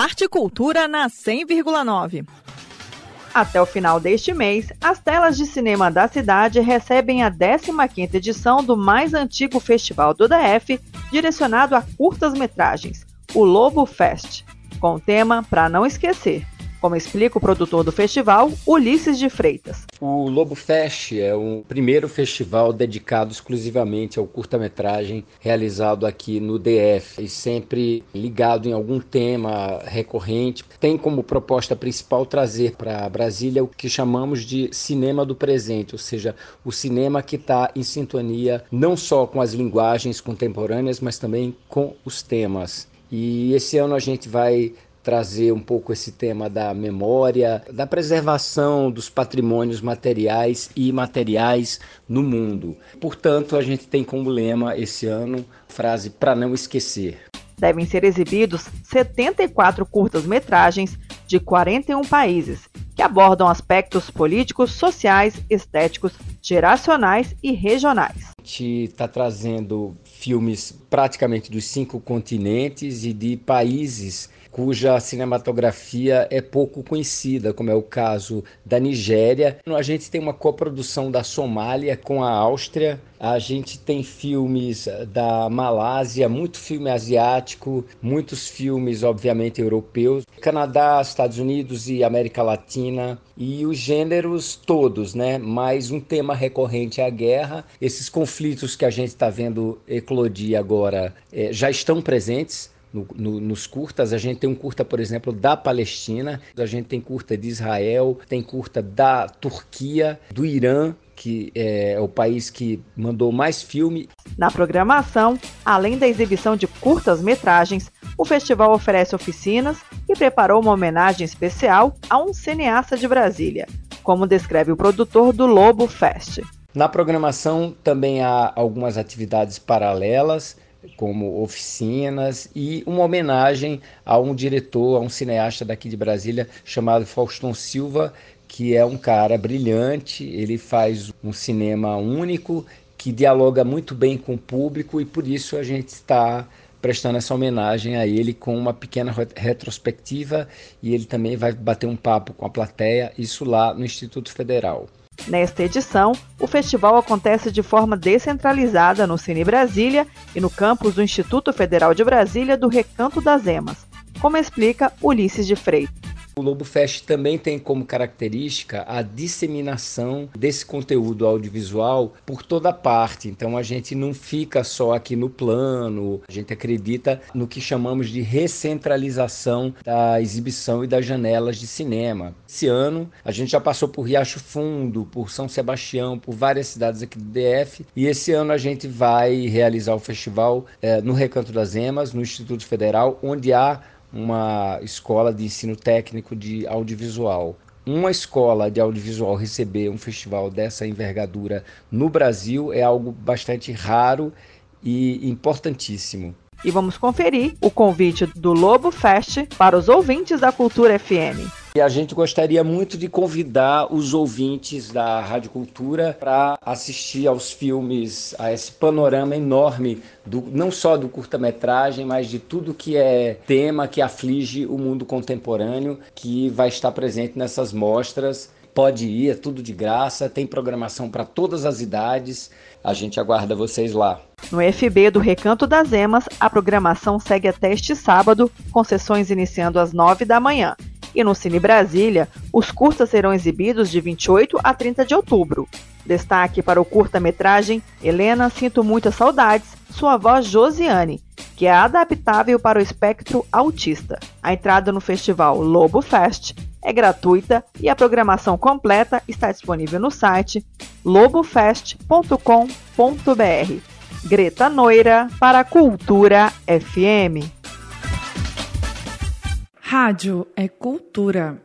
Arte e Cultura na 100,9. Até o final deste mês, as telas de cinema da cidade recebem a 15ª edição do mais antigo festival do DF, direcionado a curtas-metragens, o Lobo Fest, com o tema Para Não Esquecer, como explica o produtor do festival, Ulisses de Freitas. O Lobo Fest é o primeiro festival dedicado exclusivamente ao curta-metragem realizado aqui no DF e sempre ligado em algum tema recorrente. Tem como proposta principal trazer para Brasília o que chamamos de cinema do presente, ou seja, o cinema que está em sintonia não só com as linguagens contemporâneas, mas também com os temas. E esse ano a gente vai trazer um pouco esse tema da memória, da preservação dos patrimônios materiais e imateriais no mundo. Portanto, a gente tem como lema esse ano a frase para não esquecer. Devem ser exibidos 74 curtas-metragens de 41 países, que abordam aspectos políticos, sociais, estéticos, geracionais e regionais. A gente está trazendo filmes praticamente dos cinco continentes e de países cuja cinematografia é pouco conhecida, como é o caso da Nigéria. A gente tem uma coprodução da Somália com a Áustria. A gente tem filmes da Malásia, muito filme asiático, muitos filmes, obviamente, europeus. Canadá, Estados Unidos e América Latina. E os gêneros todos, né? Mais um tema recorrente é a guerra. Esses conflitos que a gente está vendo eclodir agora é, já estão presentes no, no, nos curtas. A gente tem um curta, por exemplo, da Palestina, a gente tem curta de Israel, tem curta da Turquia, do Irã, que é o país que mandou mais filme. Na programação, além da exibição de curtas-metragens, o festival oferece oficinas e preparou uma homenagem especial a um cineasta de Brasília, como descreve o produtor do Lobo Fest. Na programação também há algumas atividades paralelas como oficinas e uma homenagem a um diretor, a um cineasta daqui de Brasília chamado Faustão Silva, que é um cara brilhante, ele faz um cinema único que dialoga muito bem com o público e por isso a gente está prestando essa homenagem a ele com uma pequena retrospectiva e ele também vai bater um papo com a plateia, isso lá no Instituto Federal. Nesta edição, o festival acontece de forma descentralizada no Cine Brasília e no campus do Instituto Federal de Brasília do Recanto das Emas, como explica Ulisses de Freitas. O Lobo Fest também tem como característica a disseminação desse conteúdo audiovisual por toda parte. Então a gente não fica só aqui no plano, a gente acredita no que chamamos de recentralização da exibição e das janelas de cinema. Esse ano a gente já passou por Riacho Fundo, por São Sebastião, por várias cidades aqui do DF e esse ano a gente vai realizar o festival é, no Recanto das Emas, no Instituto Federal, onde há uma escola de ensino técnico de audiovisual. Uma escola de audiovisual receber um festival dessa envergadura no Brasil é algo bastante raro e importantíssimo. E vamos conferir o convite do Lobo Fest para os ouvintes da Cultura FM. E a gente gostaria muito de convidar os ouvintes da Rádio Cultura para assistir aos filmes, a esse panorama enorme, do, não só do curta-metragem, mas de tudo que é tema que aflige o mundo contemporâneo, que vai estar presente nessas mostras. Pode ir, é tudo de graça, tem programação para todas as idades. A gente aguarda vocês lá. No FB do Recanto das Emas, a programação segue até este sábado, com sessões iniciando às 9 da manhã e no Cine Brasília, os curtas serão exibidos de 28 a 30 de outubro. Destaque para o curta-metragem Helena Sinto Muitas Saudades, sua voz Josiane, que é adaptável para o espectro autista. A entrada no festival Lobo Fest é gratuita e a programação completa está disponível no site lobofest.com.br. Greta Noira para a Cultura FM. Rádio é cultura.